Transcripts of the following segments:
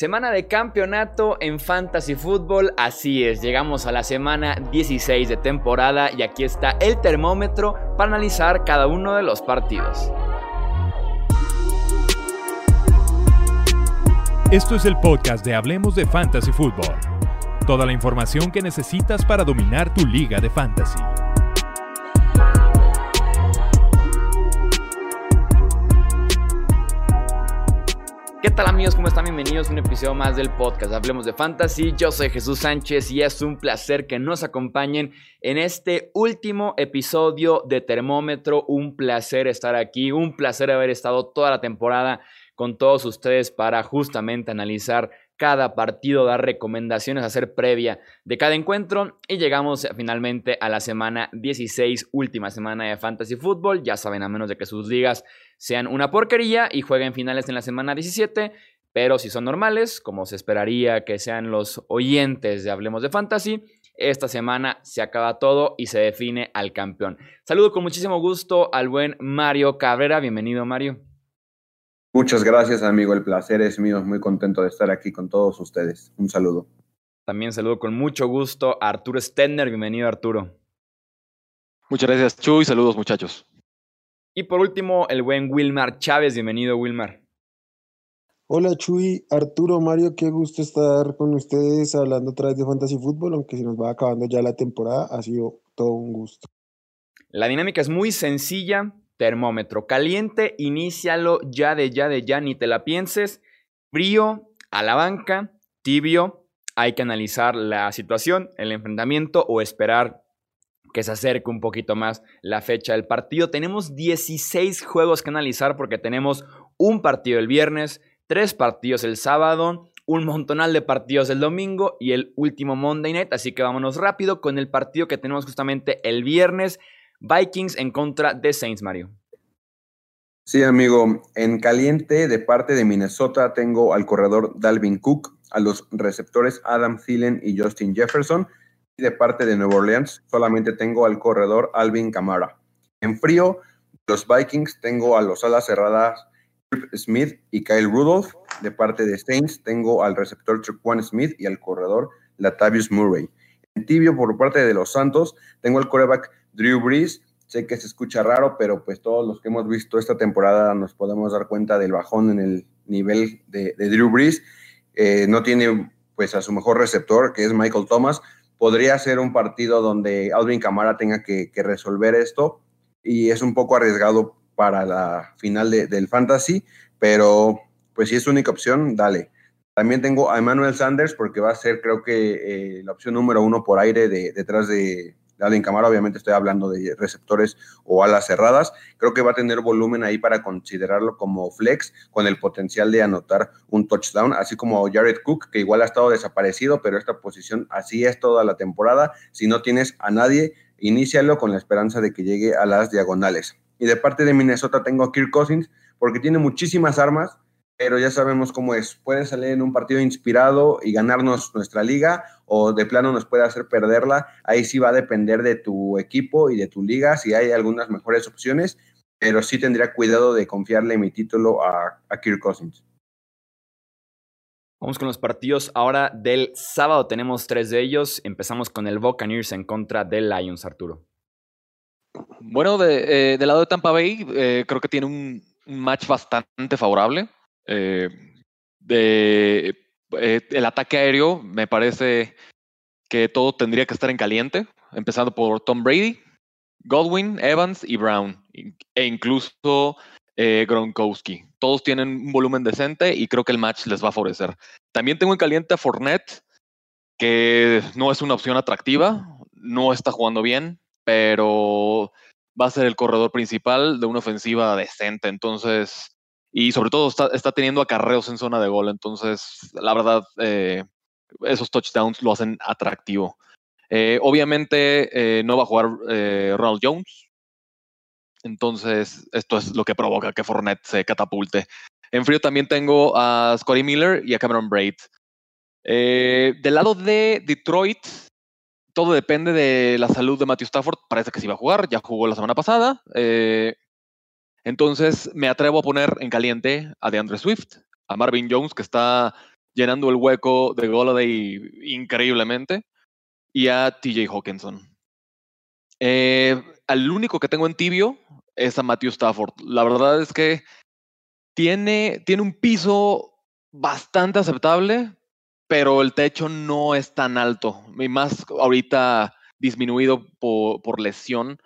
Semana de campeonato en Fantasy Football, así es, llegamos a la semana 16 de temporada y aquí está el termómetro para analizar cada uno de los partidos. Esto es el podcast de Hablemos de Fantasy Football. Toda la información que necesitas para dominar tu liga de fantasy. ¿Qué tal amigos? ¿Cómo están? Bienvenidos a un episodio más del podcast Hablemos de Fantasy. Yo soy Jesús Sánchez y es un placer que nos acompañen en este último episodio de Termómetro. Un placer estar aquí, un placer haber estado toda la temporada con todos ustedes para justamente analizar cada partido, dar recomendaciones, hacer previa de cada encuentro y llegamos finalmente a la semana 16, última semana de Fantasy Football. Ya saben, a menos de que sus ligas sean una porquería y jueguen finales en la semana 17, pero si son normales, como se esperaría que sean los oyentes de Hablemos de Fantasy, esta semana se acaba todo y se define al campeón. Saludo con muchísimo gusto al buen Mario Cabrera. Bienvenido, Mario. Muchas gracias, amigo. El placer es mío. Muy contento de estar aquí con todos ustedes. Un saludo. También saludo con mucho gusto a Arturo Stenner. Bienvenido, Arturo. Muchas gracias, Chuy. Saludos, muchachos. Y por último, el buen Wilmar Chávez. Bienvenido, Wilmar. Hola, Chuy. Arturo, Mario, qué gusto estar con ustedes hablando otra vez de Fantasy Fútbol, aunque se nos va acabando ya la temporada. Ha sido todo un gusto. La dinámica es muy sencilla termómetro. Caliente, inícialo ya de ya de ya, ni te la pienses. Frío, a la banca. Tibio, hay que analizar la situación, el enfrentamiento o esperar que se acerque un poquito más la fecha del partido. Tenemos 16 juegos que analizar porque tenemos un partido el viernes, tres partidos el sábado, un montonal de partidos el domingo y el último Monday Night. Así que vámonos rápido con el partido que tenemos justamente el viernes. Vikings en contra de Saints, Mario. Sí, amigo. En caliente, de parte de Minnesota, tengo al corredor Dalvin Cook, a los receptores Adam Thielen y Justin Jefferson. De parte de Nueva Orleans, solamente tengo al corredor Alvin Kamara. En frío, los Vikings, tengo a los alas cerradas Smith y Kyle Rudolph. De parte de Saints, tengo al receptor Trequan Smith y al corredor Latavius Murray. En tibio, por parte de los Santos, tengo al coreback Drew Brees. Sé que se escucha raro, pero pues todos los que hemos visto esta temporada nos podemos dar cuenta del bajón en el nivel de, Drew Brees. Eh, no tiene pues a su mejor receptor, que es Michael Thomas. Podría ser un partido donde Alvin Camara tenga que, resolver esto y es un poco arriesgado para la final del fantasy, pero pues si es única opción, dale. También tengo a Emmanuel Sanders porque va a ser creo que eh, la opción número uno por aire detrás de, en Camara, obviamente estoy hablando de receptores o alas cerradas. Creo que va a tener volumen ahí para considerarlo como flex con el potencial de anotar un touchdown, así como Jared Cook, que igual ha estado desaparecido, pero esta posición así es toda la temporada. Si no tienes a nadie, inícialo con la esperanza de que llegue a las diagonales. Y de parte de Minnesota tengo a Kirk Cousins porque tiene muchísimas armas pero ya sabemos cómo es. Puede salir en un partido inspirado y ganarnos nuestra liga o de plano nos puede hacer perderla. Ahí sí va a depender de tu equipo y de tu liga, si hay algunas mejores opciones, pero sí tendría cuidado de confiarle mi título a, a Kirk Cousins. Vamos con los partidos ahora del sábado. Tenemos tres de ellos. Empezamos con el Buccaneers en contra del Lions, Arturo. Bueno, de, eh, del lado de Tampa Bay, eh, creo que tiene un match bastante favorable. Eh, eh, el ataque aéreo, me parece que todo tendría que estar en caliente, empezando por Tom Brady, Godwin, Evans y Brown, e incluso eh, Gronkowski. Todos tienen un volumen decente y creo que el match les va a favorecer. También tengo en caliente a Fournette, que no es una opción atractiva, no está jugando bien, pero va a ser el corredor principal de una ofensiva decente. Entonces, y sobre todo está, está, teniendo acarreos en zona de gol. Entonces, la verdad, eh, esos touchdowns lo hacen atractivo. Eh, obviamente eh, no va a jugar Ronald Jones. Entonces, esto es lo que provoca que Fournette se catapulte. En frío también tengo a Scotty Miller y a Cameron Braid. del lado de Detroit, todo depende de la salud de Matthew Stafford. Parece que sí va a jugar, ya jugó la semana pasada. Entonces me atrevo a poner en caliente a DeAndre Swift, a Marvin Jones, que está llenando el hueco de Golladay increíblemente, y a TJ Hawkinson. Eh, al único que tengo en tibio es a Matthew Stafford. La verdad es que tiene, tiene un piso bastante aceptable, pero el techo no es tan alto, y más ahorita disminuido por, por lesión.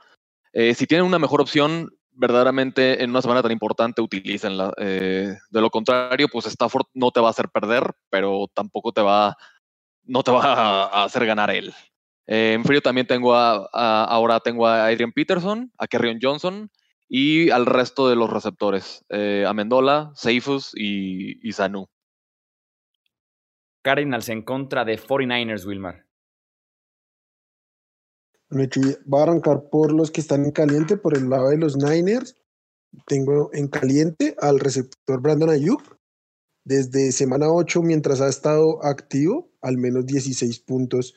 Eh, si tienen una mejor opción, verdaderamente en una semana tan importante utilícenla. Eh, de lo contrario, pues Stafford no te va a hacer perder, pero tampoco te va, no te va a, hacer ganar él. Eh, en frío también tengo a, ahora tengo a Adrian Peterson, a Kerrion Johnson y al resto de los receptores, eh, a Seifus y, y Sanu. Cardinals en contra de 49ers, Wilmar. Va a arrancar por los que están en caliente, por el lado de los Niners. Tengo en caliente al receptor Brandon Ayuk. Desde semana 8, mientras ha estado activo, al menos 16 puntos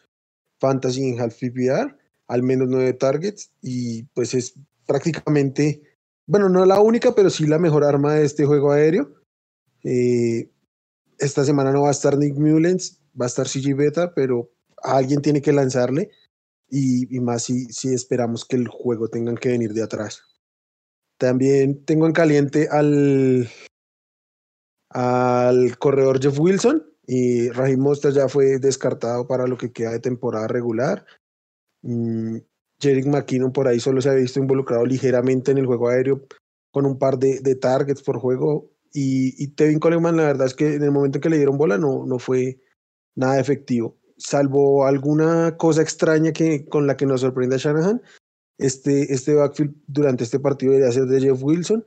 fantasy en half PPR, al menos 9 targets y pues es prácticamente, bueno, no la única, pero sí la mejor arma de este juego aéreo. Eh, esta semana no va a estar Nick Mullens, va a estar CG Beta, pero alguien tiene que lanzarle y, más si, esperamos que el juego tengan que venir de atrás. También tengo en caliente al, al corredor Jeff Wilson y Raheem Mostert ya fue descartado para lo que queda de temporada regular. Mm, Jerick McKinnon por ahí solo se ha visto involucrado ligeramente en el juego aéreo con un par de, targets por juego. Y, y, Tevin Coleman, la verdad es que en el momento en que le dieron bola no, no fue nada efectivo salvo alguna cosa extraña que, con la que nos sorprende a Shanahan, este, este backfield durante este partido debería ser de Jeff Wilson,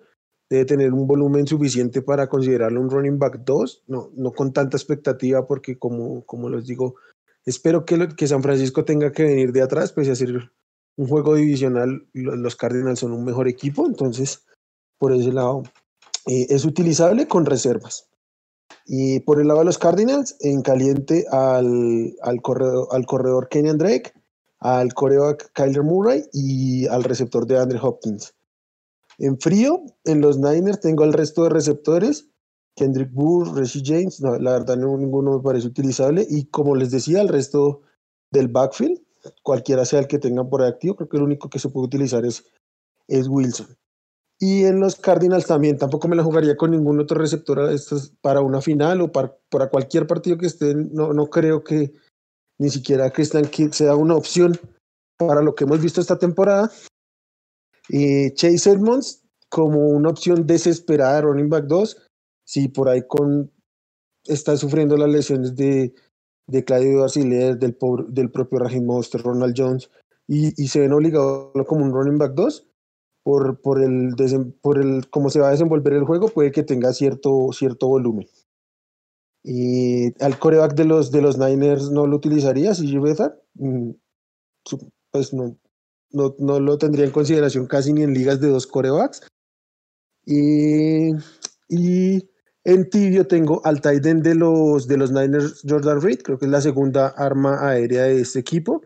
debe tener un volumen suficiente para considerarlo un running back 2, no, no con tanta expectativa porque como, como les digo, espero que, que San Francisco tenga que venir de atrás, pese a ser un juego divisional, los Cardinals son un mejor equipo, entonces por ese lado eh, es utilizable con reservas. Y por el lado de los Cardinals, en caliente al, al, corredor, al corredor Kenyan Drake, al coreback Kyler Murray y al receptor de Andre Hopkins. En frío, en los Niners tengo al resto de receptores, Kendrick Burr, Reggie James, no, la verdad no, ninguno me parece utilizable. Y como les decía, el resto del backfield, cualquiera sea el que tengan por activo, creo que el único que se puede utilizar es, es Wilson. Y en los Cardinals también, tampoco me la jugaría con ningún otro receptor para una final o para, cualquier partido que estén. No, no creo que ni siquiera Christian Kirk sea una opción para lo que hemos visto esta temporada. Y Chase Edmonds como una opción desesperada de running back 2, si por ahí con está sufriendo las lesiones de, de Claudio Arciler, del, del propio Raheem Monster, Ronald Jones, y, y se ven obligados como un running back 2, por, por, el, por el cómo se va a desenvolver el juego, puede que tenga cierto, cierto volumen. Y al coreback de los, de los Niners no lo utilizaría, si yo mm, pues no, no, no, lo tendría en consideración casi ni en ligas de dos corebacks. Y, y en tibio tengo al tight end de los, de los Niners, Jordan Reed, creo que es la segunda arma aérea de este equipo.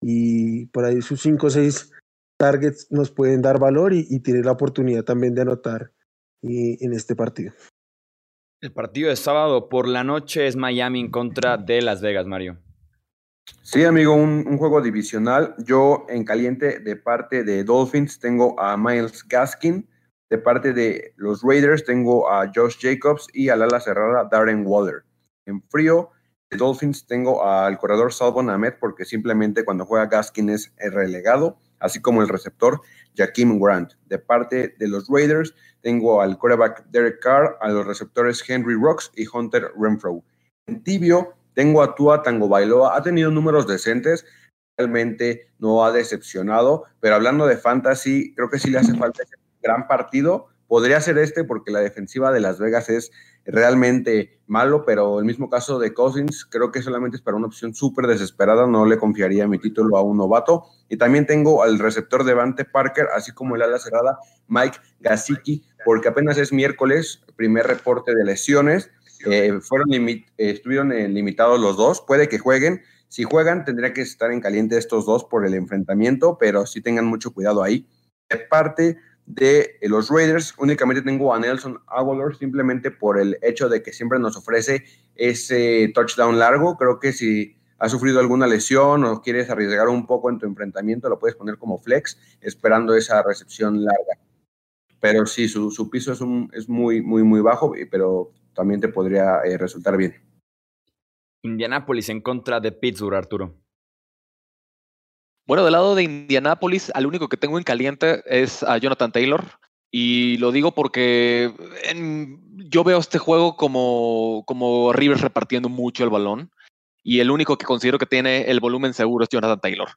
Y por ahí sus 5 o 6 targets nos pueden dar valor y, y tiene la oportunidad también de anotar y, en este partido. El partido de sábado por la noche es Miami en contra de Las Vegas, Mario. Sí, amigo, un, un, juego divisional. Yo en caliente de parte de Dolphins tengo a Miles Gaskin, de parte de los Raiders tengo a Josh Jacobs y al ala cerrada Darren Waller. En frío de Dolphins tengo al corredor Salvon Ahmed porque simplemente cuando juega Gaskin es relegado así como el receptor Jaquim Grant. De parte de los Raiders, tengo al quarterback Derek Carr, a los receptores Henry Rocks y Hunter Renfro. En tibio, tengo a Tua Tango Bailoa. Ha tenido números decentes, realmente no ha decepcionado, pero hablando de fantasy, creo que sí le hace falta ese gran partido. Podría ser este porque la defensiva de Las Vegas es realmente malo, pero el mismo caso de Cousins, creo que solamente es para una opción súper desesperada, no le confiaría mi título a un novato. Y también tengo al receptor de Vante Parker, así como el ala cerrada Mike Gasicki, porque apenas es miércoles, primer reporte de lesiones. Eh, fueron estuvieron eh, limitados los dos, puede que jueguen. Si juegan, tendría que estar en caliente estos dos por el enfrentamiento, pero sí tengan mucho cuidado ahí. De parte de los Raiders, únicamente tengo a Nelson Aguilar simplemente por el hecho de que siempre nos ofrece ese touchdown largo. Creo que si has sufrido alguna lesión o quieres arriesgar un poco en tu enfrentamiento, lo puedes poner como flex, esperando esa recepción larga. Pero sí, su, piso es, un, es muy, muy, muy bajo, pero también te podría eh, resultar bien. Indianapolis en contra de Pittsburgh, Arturo. Bueno, del lado de Indianapolis, al único que tengo en caliente es a Jonathan Taylor. Y lo digo porque yo veo este juego como, como Rivers repartiendo mucho el balón. Y el único que considero que tiene el volumen seguro es Jonathan Taylor.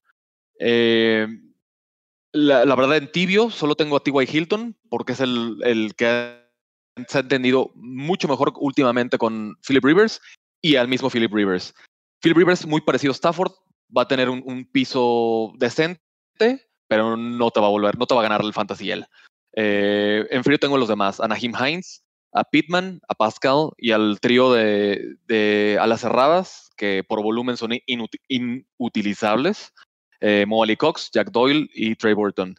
Eh, la, verdad, en tibio solo tengo a T.Y. Hilton porque es el, el que se ha entendido mucho mejor últimamente con Philip Rivers y al mismo Philip Rivers. Philip Rivers muy parecido a Stafford, va a tener un, piso decente, pero no te va a volver, no te va a ganar el fantasy él. Eh, en frío tengo los demás, a Nahim Hines, a Pittman, a Pascal y al trío de, de alas cerradas, que por volumen son inutilizables. Eh, Cox, Jack Doyle y Trey Burton.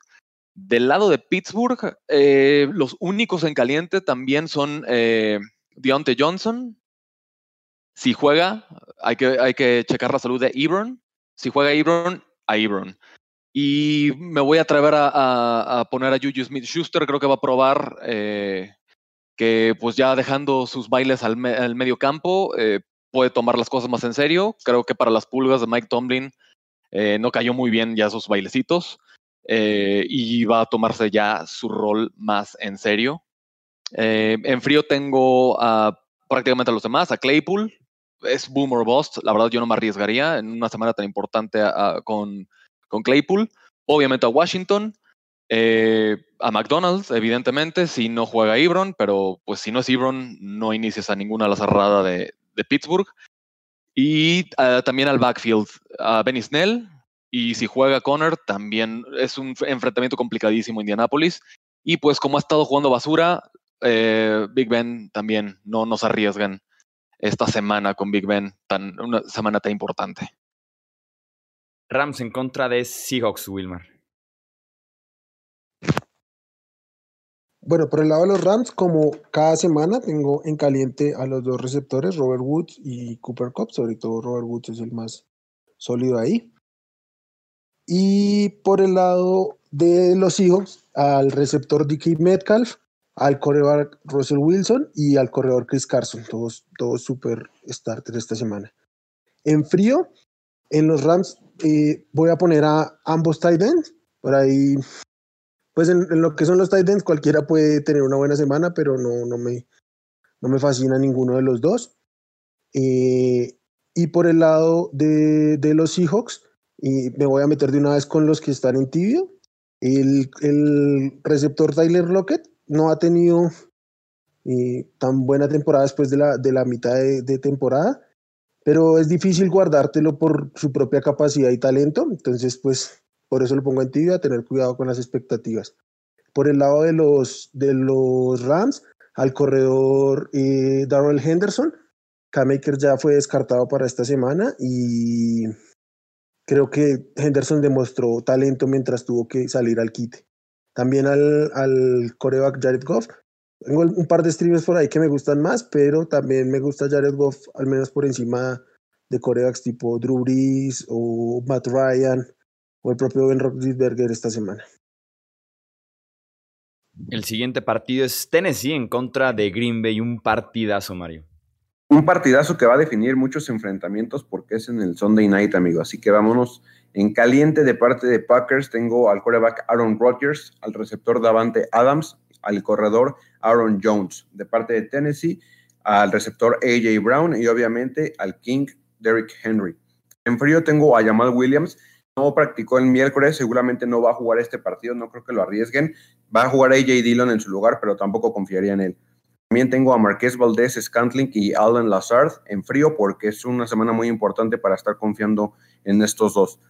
Del lado de Pittsburgh, eh, los únicos en caliente también son eh, Deontay Johnson. Si juega, hay que, hay que checar la salud de Ebron si juega Ebron, a Ebron. Y me voy a atrever a, poner a Juju Smith Schuster, creo que va a probar eh, que pues ya dejando sus bailes al, medio campo, eh, puede tomar las cosas más en serio. Creo que para las pulgas de Mike Tomlin eh, no cayó muy bien ya sus bailecitos y va a tomarse ya su rol más en serio. en frío tengo a prácticamente a los demás, a Claypool, es boom or bust. La verdad, yo no me arriesgaría en una semana tan importante con, con, Claypool. Obviamente a Washington, eh, a McDonald's, evidentemente, si no juega Ebron, pero pues si no es Ebron, no inicias a ninguna la cerrada de, de Pittsburgh. Y ah, también al backfield, a Benny Snell. Y si juega Connor, también es un enfrentamiento complicadísimo Indianapolis. Y pues como ha estado jugando basura, eh, Big Ben también no nos arriesgan esta semana con Big Ben, tan, una semana tan importante. Rams en contra de Seahawks, Wilmar. Bueno, por el lado de los Rams, como cada semana tengo en caliente a los dos receptores, Robert Woods y Cooper Cup, sobre todo Robert Woods es el más sólido ahí. Y por el lado de los Seahawks, al receptor Dickie Metcalf, al corredor Russell Wilson y al corredor Chris Carson, todos, todos super starters esta semana. En frío, en los Rams eh, voy a poner a ambos tight ends, por ahí, pues en, lo que son los tight ends cualquiera puede tener una buena semana, pero no, no, me, no me fascina ninguno de los dos. Eh, y por el lado de, de los Seahawks, me voy a meter de una vez con los que están en tibio. El, el receptor Tyler Lockett no ha tenido eh, tan buena temporada después de la, de la mitad de, temporada, pero es difícil guardártelo por su propia capacidad y talento, entonces pues por eso lo pongo en tibia, tener cuidado con las expectativas. Por el lado de los, de los Rams, al corredor eh, Darrell Henderson, K-Maker ya fue descartado para esta semana y creo que Henderson demostró talento mientras tuvo que salir al quite. También al, al coreback Jared Goff. Tengo un par de streamers por ahí que me gustan más, pero también me gusta Jared Goff, al menos por encima de corebacks tipo Drew Brees o Matt Ryan o el propio Ben Roethlisberger esta semana. El siguiente partido es Tennessee en contra de Green Bay, un partidazo, Mario. Un partidazo que va a definir muchos enfrentamientos porque es en el Sunday Night, amigo. Así que vámonos en caliente de parte de Packers tengo al quarterback Aaron Rodgers, al receptor Davante Adams, al corredor Aaron Jones. De parte de Tennessee, al receptor AJ Brown y obviamente al King Derrick Henry. En frío tengo a Jamal Williams. No practicó el miércoles, seguramente no va a jugar este partido, no creo que lo arriesguen. Va a jugar AJ Dillon en su lugar, pero tampoco confiaría en él. También tengo a Marqués Valdés, Scantling y Alan Lazard en frío porque es una semana muy importante para estar confiando en estos dos.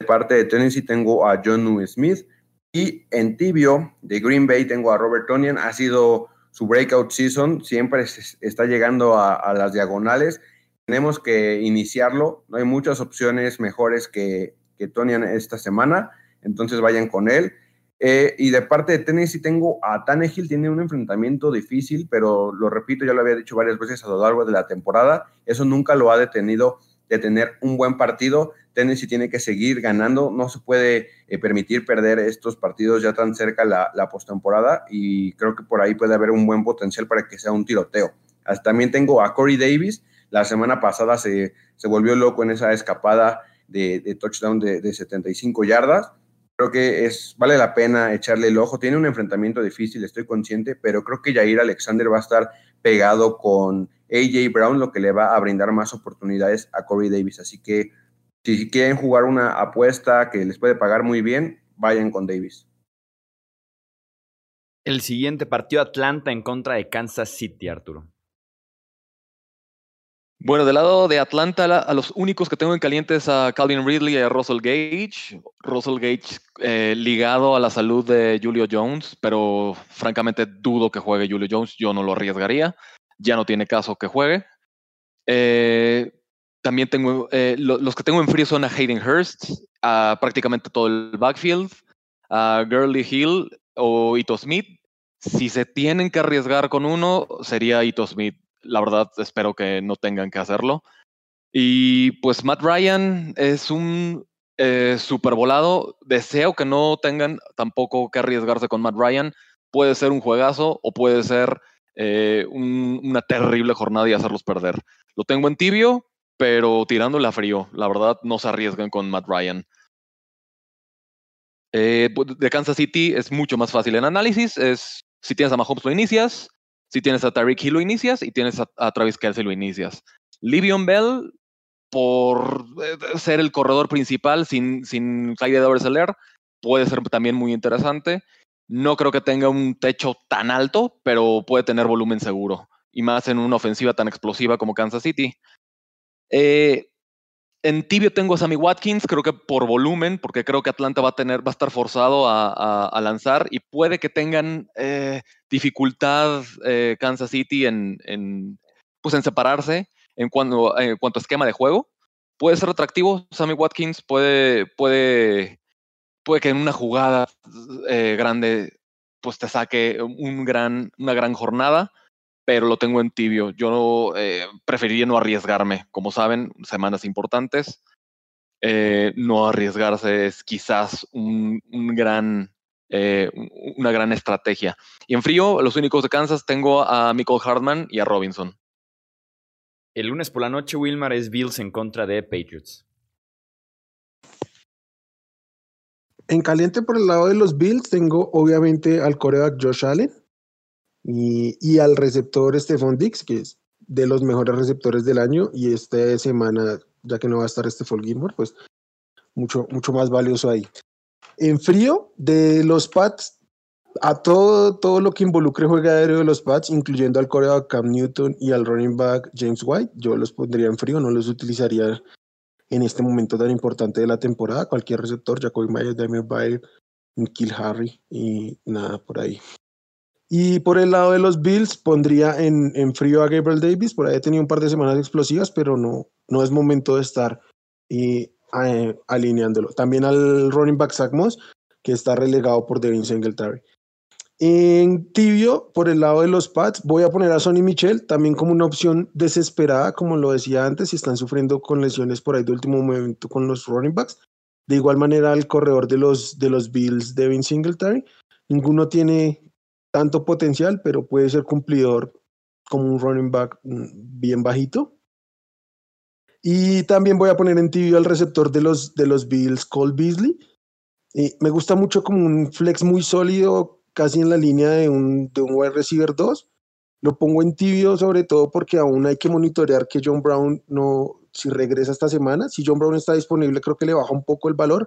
De parte de Tennessee tengo a John Smith y en tibio de Green Bay tengo a Robert Tonian. Ha sido su breakout season, siempre está llegando a, las diagonales. Tenemos que iniciarlo, no hay muchas opciones mejores que, que Tonian esta semana, entonces vayan con él. Eh, y de parte de Tennessee tengo a Tannehill, tiene un enfrentamiento difícil, pero lo repito, ya lo había dicho varias veces a lo largo de la temporada, eso nunca lo ha detenido de tener un buen partido. Tennessee tiene que seguir ganando, no se puede eh, permitir perder estos partidos ya tan cerca la, la postemporada y creo que por ahí puede haber un buen potencial para que sea un tiroteo. También tengo a Corey Davis, la semana pasada se, se volvió loco en esa escapada de, touchdown de, de 75 yardas creo que es, vale la pena echarle el ojo. Tiene un enfrentamiento difícil, estoy consciente, pero creo que Jair Alexander va a estar pegado con AJ Brown, lo que le va a brindar más oportunidades a Corey Davis. Así que si quieren jugar una apuesta que les puede pagar muy bien, vayan con Davis. El siguiente partido Atlanta en contra de Kansas City, Arturo. Bueno, del lado de Atlanta, a los únicos que tengo en caliente es a Calvin Ridley y a Russell Gage. Russell Gage eh, ligado a la salud de Julio Jones, pero francamente dudo que juegue Julio Jones. Yo no lo arriesgaría. Ya no tiene caso que juegue. Eh, también tengo, eh, los que tengo en frío son a Hayden Hurst, a prácticamente todo el backfield, a Gurley Hill o Ito Smith. Si se tienen que arriesgar con uno, sería Ito Smith la verdad espero que no tengan que hacerlo. Y pues Matt Ryan es un eh, super volado. Deseo que no tengan tampoco que arriesgarse con Matt Ryan. Puede ser un juegazo o puede ser eh, una terrible jornada y hacerlos perder. Lo tengo en tibio, pero tirándole a frío. La verdad, no se arriesguen con Matt Ryan. Eh, de Kansas City es mucho más fácil en análisis. Es si tienes a Mahomes lo inicias, si tienes a Tariq Hill lo inicias y tienes a, Travis Kelsey lo inicias. Livion Bell, por eh, ser el corredor principal sin, sin Clyde Seller, puede ser también muy interesante. No creo que tenga un techo tan alto, pero puede tener volumen seguro. Y más en una ofensiva tan explosiva como Kansas City. Eh, en tibio tengo a Sammy Watkins, creo que por volumen, porque creo que Atlanta va a tener, va a estar forzado a, lanzar y puede que tengan eh, dificultad eh, Kansas City en, pues en separarse en cuanto, a esquema de juego. Puede ser atractivo, Sammy Watkins puede, puede, puede que en una jugada grande pues te saque una gran jornada pero lo tengo en tibio. Yo eh, preferiría no arriesgarme. Como saben, semanas importantes. Eh, no arriesgarse es quizás un, gran, eh, una gran estrategia. Y en frío, los únicos de Kansas tengo a Michael Hartman y a Robinson. El lunes por la noche, Wilmar es Bills en contra de Patriots. En caliente por el lado de los Bills tengo obviamente al coreback Josh Allen y, al receptor Stephon Dix, que es de los mejores receptores del año, y esta semana, ya que no va a estar Stephon Gilmore, pues mucho, mucho más valioso ahí. En frío, de los Pats, a todo, todo lo que involucre juego aéreo de los Pats, incluyendo al coreback Cam Newton y al running back James White, yo los pondría en frío, no los utilizaría en este momento tan importante de la temporada. Cualquier receptor, Jacoby Myers, Damian Bayer, Kill Harry y nada por ahí. Y por el lado de los Bills, pondría en, en frío a Gabriel Davis. Por ahí he tenido un par de semanas explosivas, pero no, no es momento de estar y, eh, alineándolo. También al running back Zach Moss, que está relegado por Devin Singletary. En tibio, por el lado de los Pats, voy a poner a Sonny Michel también como una opción desesperada, como lo decía antes, si están sufriendo con lesiones por ahí de último momento con los running backs. De igual manera, el corredor de los, de los Bills, Devin Singletary, ninguno tiene tanto potencial, pero puede ser cumplidor como un running back mm, bien bajito. Y también voy a poner en tibio al receptor de los, de los Bills, Cole Beasley. Y me gusta mucho como un flex muy sólido, casi en la línea de un, de un wide receiver 2. Lo pongo en tibio sobre todo porque aún hay que monitorear que John Brown no, si regresa esta semana, si John Brown está disponible creo que le baja un poco el valor,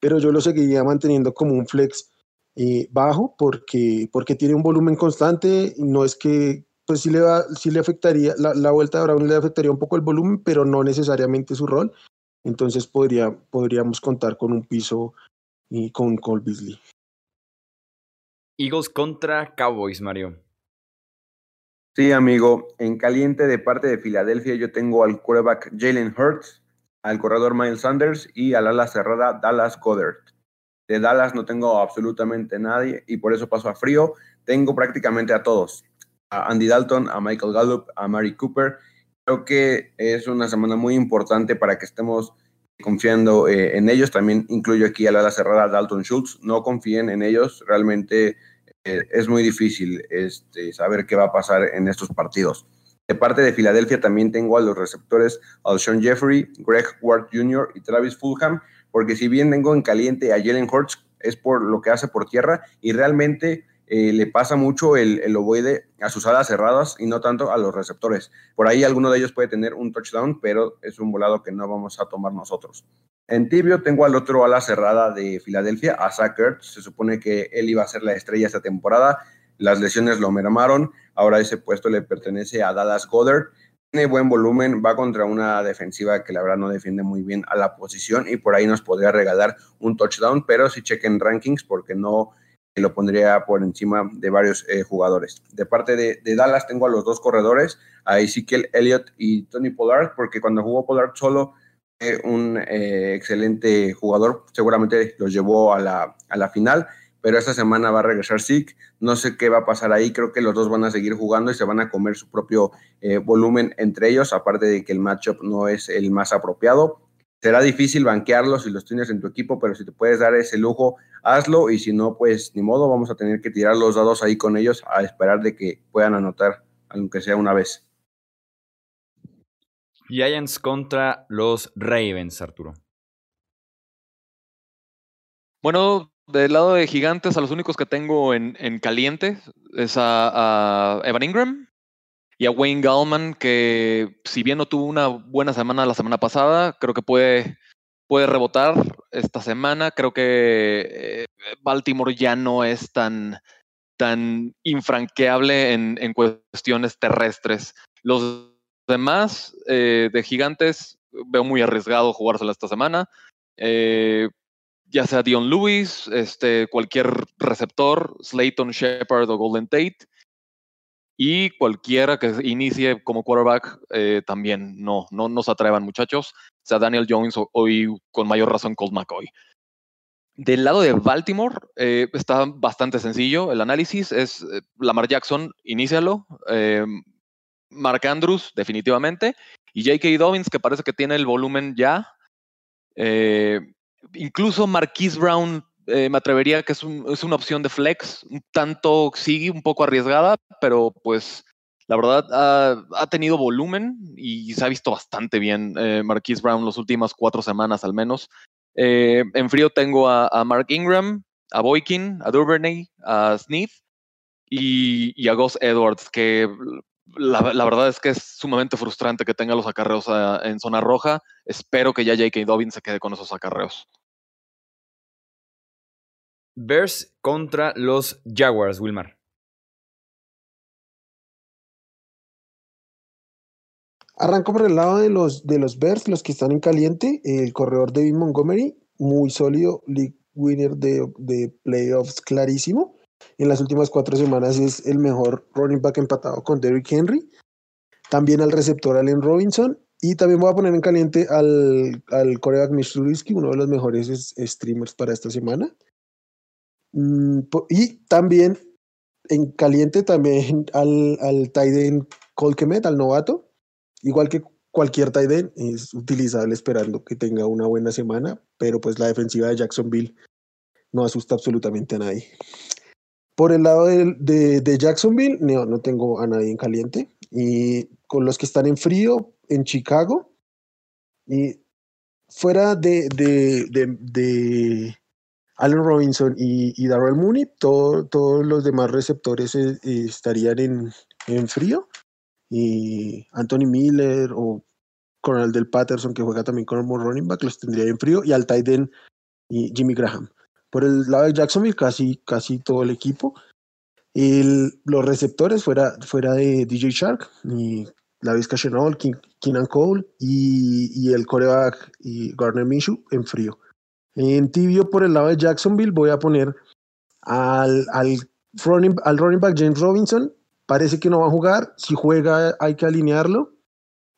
pero yo lo seguiría manteniendo como un flex eh, bajo porque, porque tiene un volumen constante. No es que, pues sí le, va, sí le afectaría, la, la, vuelta de Brown le afectaría un poco el volumen, pero no necesariamente su rol. Entonces podría, podríamos contar con un piso y con Cole Beasley. Eagles contra Cowboys, Mario. Sí, amigo. En caliente de parte de Filadelfia yo tengo al quarterback Jalen Hurts, al corredor Miles Sanders y al ala cerrada Dallas Goddard. De Dallas no tengo absolutamente nadie y por eso paso a frío. Tengo prácticamente a todos. A Andy Dalton, a Michael Gallup, a Mary Cooper. Creo que es una semana muy importante para que estemos confiando eh, en ellos. También incluyo aquí a la cerrada Dalton Schultz. No confíen en ellos. Realmente eh, es muy difícil este, saber qué va a pasar en estos partidos. De parte de Filadelfia también tengo a los receptores Alshon Jeffrey, Greg Ward Jr. y Travis Fulham, porque si bien tengo en caliente a Jalen Hurts, es por lo que hace por tierra y realmente eh, le pasa mucho el, el, ovoide a sus alas cerradas y no tanto a los receptores. Por ahí alguno de ellos puede tener un touchdown, pero es un volado que no vamos a tomar nosotros. En tibio tengo al otro ala cerrada de Filadelfia, a Zach Ertz. Se supone que él iba a ser la estrella esta temporada. Las lesiones lo mermaron. Ahora ese puesto le pertenece a Dallas Goddard. Tiene buen volumen, va contra una defensiva que la verdad no defiende muy bien a la posición y por ahí nos podría regalar un touchdown, pero si chequen rankings porque no lo pondría por encima de varios eh, jugadores. De parte de, Dallas tengo a los dos corredores, a Ezekiel Elliott y Tony Pollard, porque cuando jugó Pollard solo fue un eh, excelente jugador, seguramente los llevó a la, a la final pero esta semana va a regresar Zeke. No sé qué va a pasar ahí. Creo que los dos van a seguir jugando y se van a comer su propio eh, volumen entre ellos, aparte de que el matchup no es el más apropiado. Será difícil banquearlos si los tienes en tu equipo, pero si te puedes dar ese lujo, hazlo. Y si no, pues ni modo, vamos a tener que tirar los dados ahí con ellos a esperar de que puedan anotar, aunque sea una vez. Giants contra los Ravens, Arturo. Bueno, del lado de gigantes, a los únicos que tengo en, caliente es a, Evan Ingram y a Wayne Gallman, que si bien no tuvo una buena semana la semana pasada, creo que puede, puede rebotar esta semana. Creo que eh, Baltimore ya no es tan, tan infranqueable en, cuestiones terrestres. Los demás eh, de gigantes veo muy arriesgado jugársela esta semana. Eh, ya sea Dion Lewis, este, cualquier receptor, Slayton, Shepard o Golden Tate, y cualquiera que inicie como quarterback eh, también no, no nos atrevan muchachos, sea Daniel Jones hoy con mayor razón Colt McCoy. Del lado de Baltimore eh, está bastante sencillo. El análisis es eh, Lamar Jackson, inícialo. Mark Andrews, definitivamente. Y J.K. Dobbins, que parece que tiene el volumen ya incluso Marquise Brown eh, me atrevería que es, una opción de flex, un tanto sigue un poco arriesgada, pero pues la verdad ha, tenido volumen y se ha visto bastante bien eh, Marquise Brown las últimas cuatro semanas al menos. Eh, en frío tengo a, Mark Ingram, a Boykin, a Duvernay, a Smith y, a Gus Edwards, que la, verdad es que es sumamente frustrante que tenga los acarreos en zona roja. Espero que ya J.K. Dobbins se quede con esos acarreos. Bears contra los Jaguars, Wilmar. Arranco por el lado de los, de los Bears, los que están en caliente. El corredor David Montgomery, muy sólido, league winner de, de playoffs clarísimo. En las últimas cuatro semanas es el mejor running back empatado con Derrick Henry. También al receptor Allen Robinson. Y también voy a poner en caliente al, al coreback Mitch uno de los mejores streamers para esta semana. Mm, y también en caliente también al, al Taiden Colquemet, al novato, igual que cualquier Taiden, es utilizable esperando que tenga una buena semana, pero pues la defensiva de Jacksonville no asusta absolutamente a nadie. Por el lado de, Jacksonville, no, no, tengo a nadie en caliente. Y con los que están en frío, en Chicago, y fuera de, de, Allen Robinson y, y Darrell Mooney, todos los demás receptores eh, estarían en, en, frío. Y Anthony Miller o Coronel del Patterson, que juega también con el running back, los tendría en frío. Y al Tyden y Jimmy Graham. Por el lado de Jacksonville, casi, casi todo el equipo. El, los receptores fuera, fuera de DJ Shark y la Vizca Chenol, Keenan Cole y, y el coreback y Garner Minshew en frío. En tibio por el lado de Jacksonville voy a poner al, al, running, al running back James Robinson. Parece que no va a jugar. Si juega hay que alinearlo.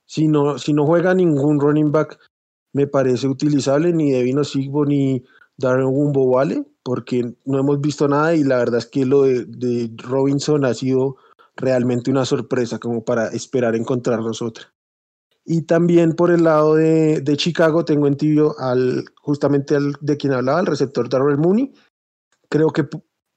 Si no, si no juega ningún running back me parece utilizable, ni Devino Sigbo ni, Darren Wumbo vale, porque no hemos visto nada y la verdad es que lo de, Robinson ha sido realmente una sorpresa como para esperar encontrarnos otra. Y también por el lado de, Chicago tengo en tibio al, justamente al de quien hablaba, el receptor Darrell Mooney. Creo que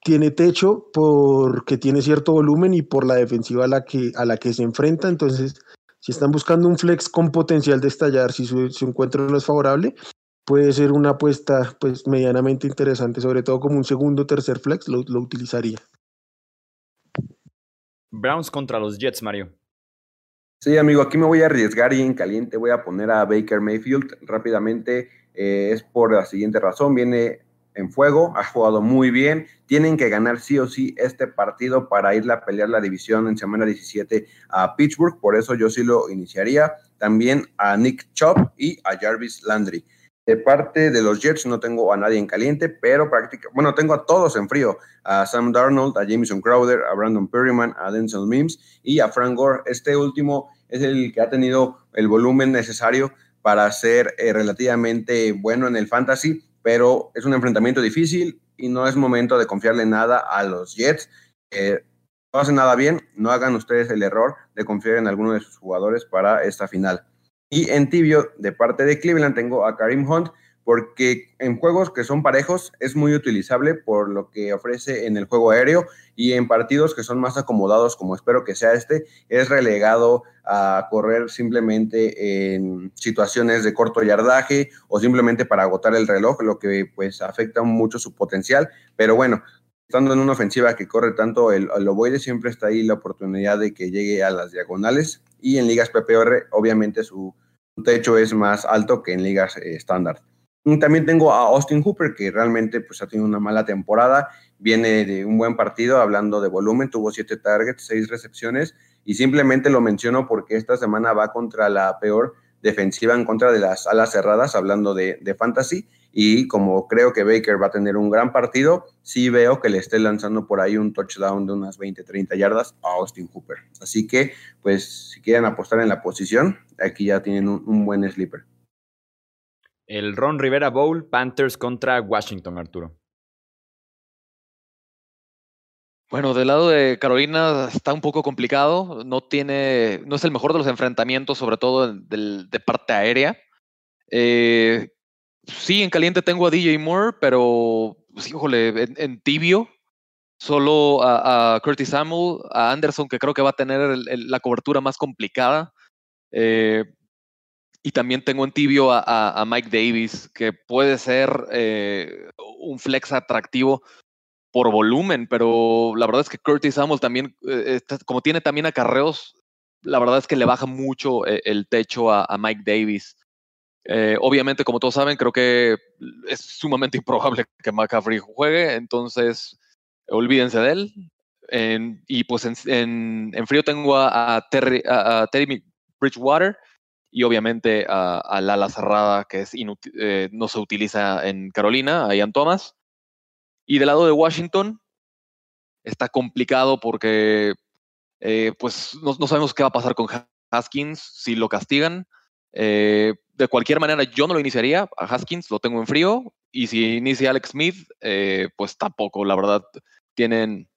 tiene techo porque tiene cierto volumen y por la defensiva a la que, a la que se enfrenta. Entonces, si están buscando un flex con potencial de estallar, si su, encuentro no es favorable, puede ser una apuesta pues medianamente interesante, sobre todo como un segundo o tercer flex, lo, lo utilizaría. Browns contra los Jets, Mario. Sí, amigo, aquí me voy a arriesgar y en caliente voy a poner a Baker Mayfield rápidamente. Eh, es por la siguiente razón, viene en fuego, ha jugado muy bien, tienen que ganar sí o sí este partido para ir a pelear la división en semana 17 a Pittsburgh, por eso yo sí lo iniciaría. También a Nick Chubb y a Jarvis Landry. De parte de los Jets no tengo a nadie en caliente, pero prácticamente, bueno, tengo a todos en frío, a Sam Darnold, a Jameson Crowder, a Brandon Perryman, a Denzel Mims y a Frank Gore. Este último es el que ha tenido el volumen necesario para ser eh, relativamente bueno en el fantasy, pero es un enfrentamiento difícil y no es momento de confiarle nada a los Jets. Eh, no hacen nada bien, no hagan ustedes el error de confiar en alguno de sus jugadores para esta final. Y en tibio, de parte de Cleveland, tengo a Karim Hunt, porque en juegos que son parejos es muy utilizable por lo que ofrece en el juego aéreo y en partidos que son más acomodados, como espero que sea este, es relegado a correr simplemente en situaciones de corto yardaje o simplemente para agotar el reloj, lo que pues afecta mucho su potencial. Pero bueno, estando en una ofensiva que corre tanto el, el siempre está ahí la oportunidad de que llegue a las diagonales y en ligas PPR obviamente su, techo es más alto que en ligas eh, estándar. También tengo a Austin Hooper, que realmente pues, ha tenido una mala temporada. Viene de un buen partido, hablando de volumen, tuvo siete targets, seis recepciones, y simplemente lo menciono porque esta semana va contra la peor defensiva en contra de las alas cerradas, hablando de, de fantasy, y como creo que Baker va a tener un gran partido, sí veo que le esté lanzando por ahí un touchdown de unas 20, 30 yardas a Austin Cooper. Así que, pues, si quieren apostar en la posición, aquí ya tienen un, buen sleeper. El Ron Rivera Bowl, Panthers contra Washington, Arturo. Bueno, del lado de Carolina está un poco complicado. No tiene, no es el mejor de los enfrentamientos, sobre todo de parte aérea. Eh, sí, en caliente tengo a DJ Moore, pero, pues, híjole, en, tibio, solo a, Curtis Samuel, a Anderson, que creo que va a tener la cobertura más complicada. Eh, y también tengo en tibio a, Mike Davis, que puede ser eh, un flex atractivo por volumen, pero la verdad es que Curtis Samuel también, eh, como tiene también acarreos, la verdad es que le baja mucho el techo a Mike Davis. Eh, obviamente, como todos saben, creo que es sumamente improbable que McCaffrey juegue, entonces olvídense de él. y pues en, frío tengo a, Terry, Bridgewater y obviamente a, la ala cerrada que es eh, no se utiliza en Carolina, a Ian Thomas. Y del lado de Washington está complicado porque eh, pues no, no, sabemos qué va a pasar con Haskins si lo castigan. Eh, de cualquier manera, yo no lo iniciaría. A Haskins lo tengo en frío. Y si inicia Alex Smith, eh, pues tampoco. La verdad, tienen.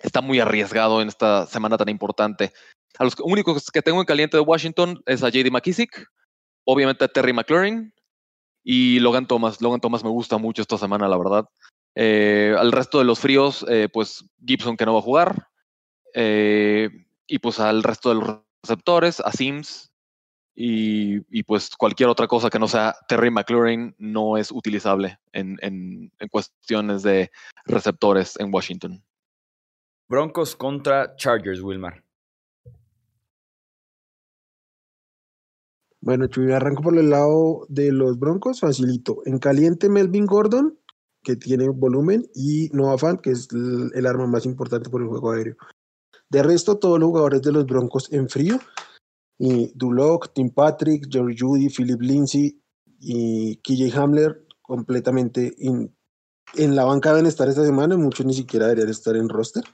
Está muy arriesgado en esta semana tan importante. A los únicos que tengo en caliente de Washington es a JD McKissick, obviamente a Terry McLaurin y Logan Thomas. Logan Thomas me gusta mucho esta semana, la verdad. Eh, al resto de los fríos, pues Gibson que no va a jugar. y pues al resto de los receptores, a Sims, y, pues cualquier otra cosa que no sea Terry McLaurin no es utilizable en, en, cuestiones de receptores en Washington. Broncos contra Chargers, Wilmar. Bueno, Chuy, arranco por el lado de los Broncos, facilito. En caliente, Melvin Gordon, que tiene volumen, y Noah Fant, que es el arma más importante por el juego aéreo. De resto, todos los jugadores de los Broncos en frío y Duloc, Tim Patrick, Jerry Judy, Philip Lindsay y KJ Hamler completamente en la banca deben estar esta semana, muchos ni siquiera deberían estar en roster.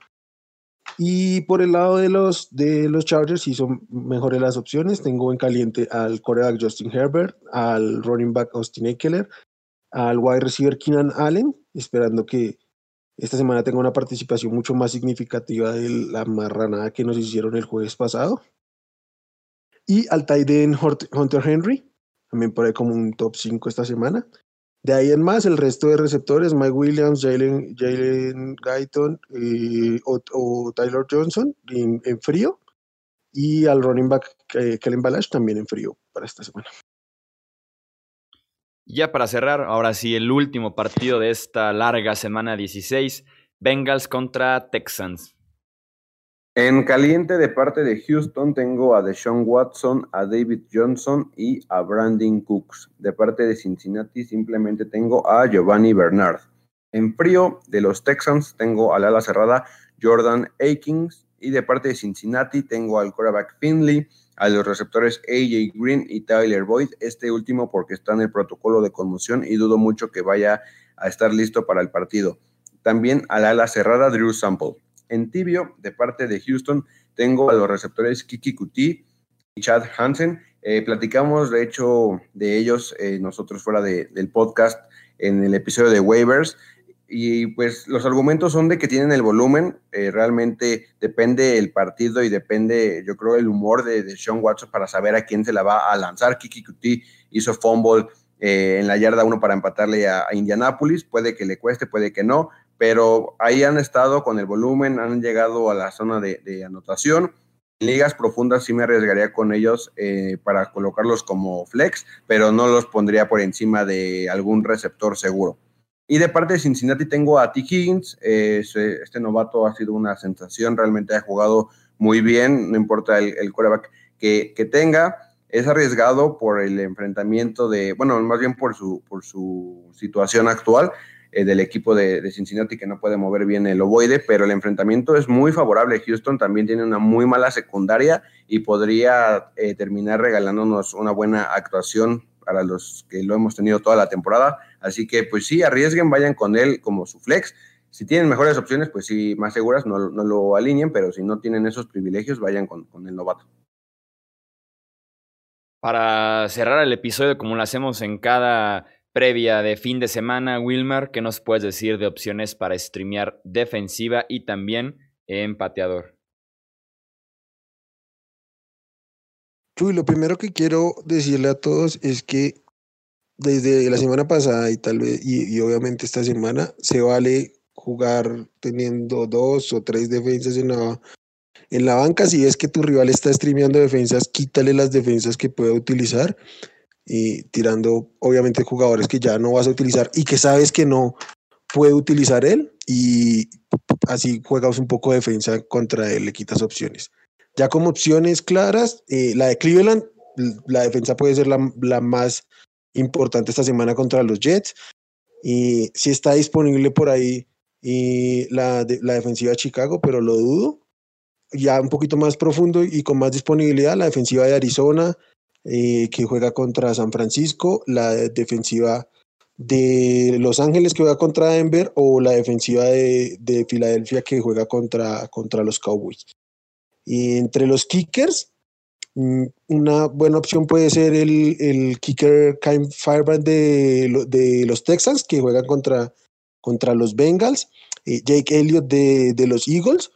Y por el lado de los, de los Chargers, sí son mejores las opciones. Tengo en caliente al coreback Justin Herbert, al running back Austin Eckler al wide receiver Keenan Allen, esperando que esta semana tenga una participación mucho más significativa de la marranada que nos hicieron el jueves pasado. Y al tight Hunter Henry, también por ahí como un top 5 esta semana. De ahí en más, el resto de receptores, Mike Williams, Jalen, Jalen Guyton eh, o, Tyler Johnson en, frío. Y al running back eh, Kellen Balash también en frío para esta semana. Ya para cerrar, ahora sí, el último partido de esta larga semana 16, Bengals contra Texans. En caliente de parte de Houston tengo a Deshaun Watson, a David Johnson y a Brandon Cooks. De parte de Cincinnati simplemente tengo a Giovanni Bernard. En frío de los Texans tengo al ala cerrada Jordan Akins y de parte de Cincinnati tengo al quarterback Finley, a los receptores AJ Green y Tyler Boyd, este último porque está en el protocolo de conmoción y dudo mucho que vaya a estar listo para el partido. También al ala cerrada Drew Sample. En tibio, de parte de Houston, tengo a los receptores Kiki Kuti y Chad Hansen. Eh, platicamos, de hecho, de ellos eh, nosotros fuera del podcast en el episodio de waivers. Y pues los argumentos son de que tienen el volumen, eh, realmente depende el partido y depende, yo creo, el humor de, de, Sean Watson para saber a quién se la va a lanzar. Kiki Kuti hizo fumble en la yarda uno para empatarle a, a Indianapolis, puede que le cueste, puede que no, pero ahí han estado con el volumen, han llegado a la zona de, anotación. En ligas profundas sí me arriesgaría con ellos eh, para colocarlos como flex, pero no los pondría por encima de algún receptor seguro. Y de parte de Cincinnati tengo a T. Higgins, eh, este novato ha sido una sensación, realmente ha jugado muy bien, no importa el, el quarterback que, que tenga es arriesgado por el enfrentamiento de, bueno, más bien por su, por su situación actual, eh, del equipo de, Cincinnati que no puede mover bien el ovoide, pero el enfrentamiento es muy favorable. Houston también tiene una muy mala secundaria y podría eh, terminar regalándonos una buena actuación para los que lo hemos tenido toda la temporada. Así que pues sí, arriesguen, vayan con él como su flex. Si tienen mejores opciones, pues sí, más seguras, no, lo alineen, pero si no tienen esos privilegios, vayan con, con el novato. Para cerrar el episodio, como lo hacemos en cada previa de fin de semana, Wilmar, ¿qué nos puedes decir de opciones para streamear defensiva y también en pateador? Uy, lo primero que quiero decirle a todos es que desde la semana pasada y tal vez, y, obviamente esta semana, se vale jugar teniendo dos o tres defensas en la, en la banca. Si es que tu rival está streameando defensas, quítale las defensas que pueda utilizar y tirando obviamente jugadores que ya no vas a utilizar y que sabes que no puede utilizar él y así juegas un poco de defensa contra él, le quitas opciones. Ya como opciones claras, eh, la de Cleveland, la defensa puede ser la, la, más importante esta semana contra los Jets. Y si está disponible por ahí y la, la defensiva de Chicago, pero lo dudo. Ya un poquito más profundo y con más disponibilidad, la defensiva de Arizona, eh, que juega contra San Francisco, la defensiva de Los Ángeles que juega contra Denver o la defensiva de, de Filadelfia que juega contra, contra los Cowboys. Y entre los kickers, mm, una buena opción puede ser el, el kicker Kyle Firebrand de, de, los Texans que juega contra, contra los Bengals, eh, Jake Elliott de, de los Eagles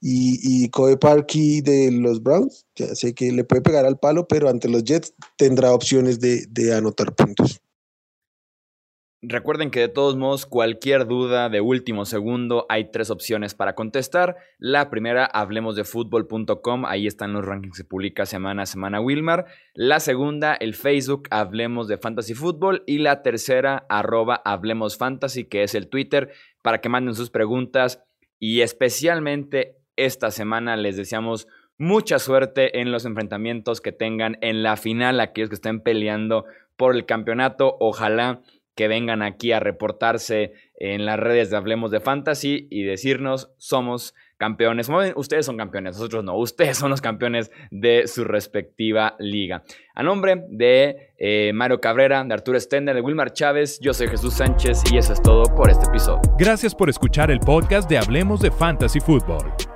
y, y Kobe Parky de los Browns, ya sé que le puede pegar al palo, pero ante los Jets tendrá opciones de, de anotar puntos. Recuerden que de todos modos, cualquier duda de último segundo, hay tres opciones para contestar. La primera, hablemosdefutbol.com, ahí están los rankings que publica semana a semana Wilmar. La segunda, el Facebook, Hablemos de Fantasy Football. Y la tercera, arroba Hablemos Fantasy, que es el Twitter, para que manden sus preguntas y especialmente esta semana les deseamos mucha suerte en los enfrentamientos que tengan en la final, aquellos que estén peleando por el campeonato. Ojalá que vengan aquí a reportarse en las redes de Hablemos de Fantasy y decirnos somos campeones. Ustedes son campeones, nosotros no. Ustedes son los campeones de su respectiva liga. A nombre de eh, Mario Cabrera, de Arturo Stender, de Wilmar Chávez, yo soy Jesús Sánchez y eso es todo por este episodio. Gracias por escuchar el podcast de Hablemos de Fantasy Football.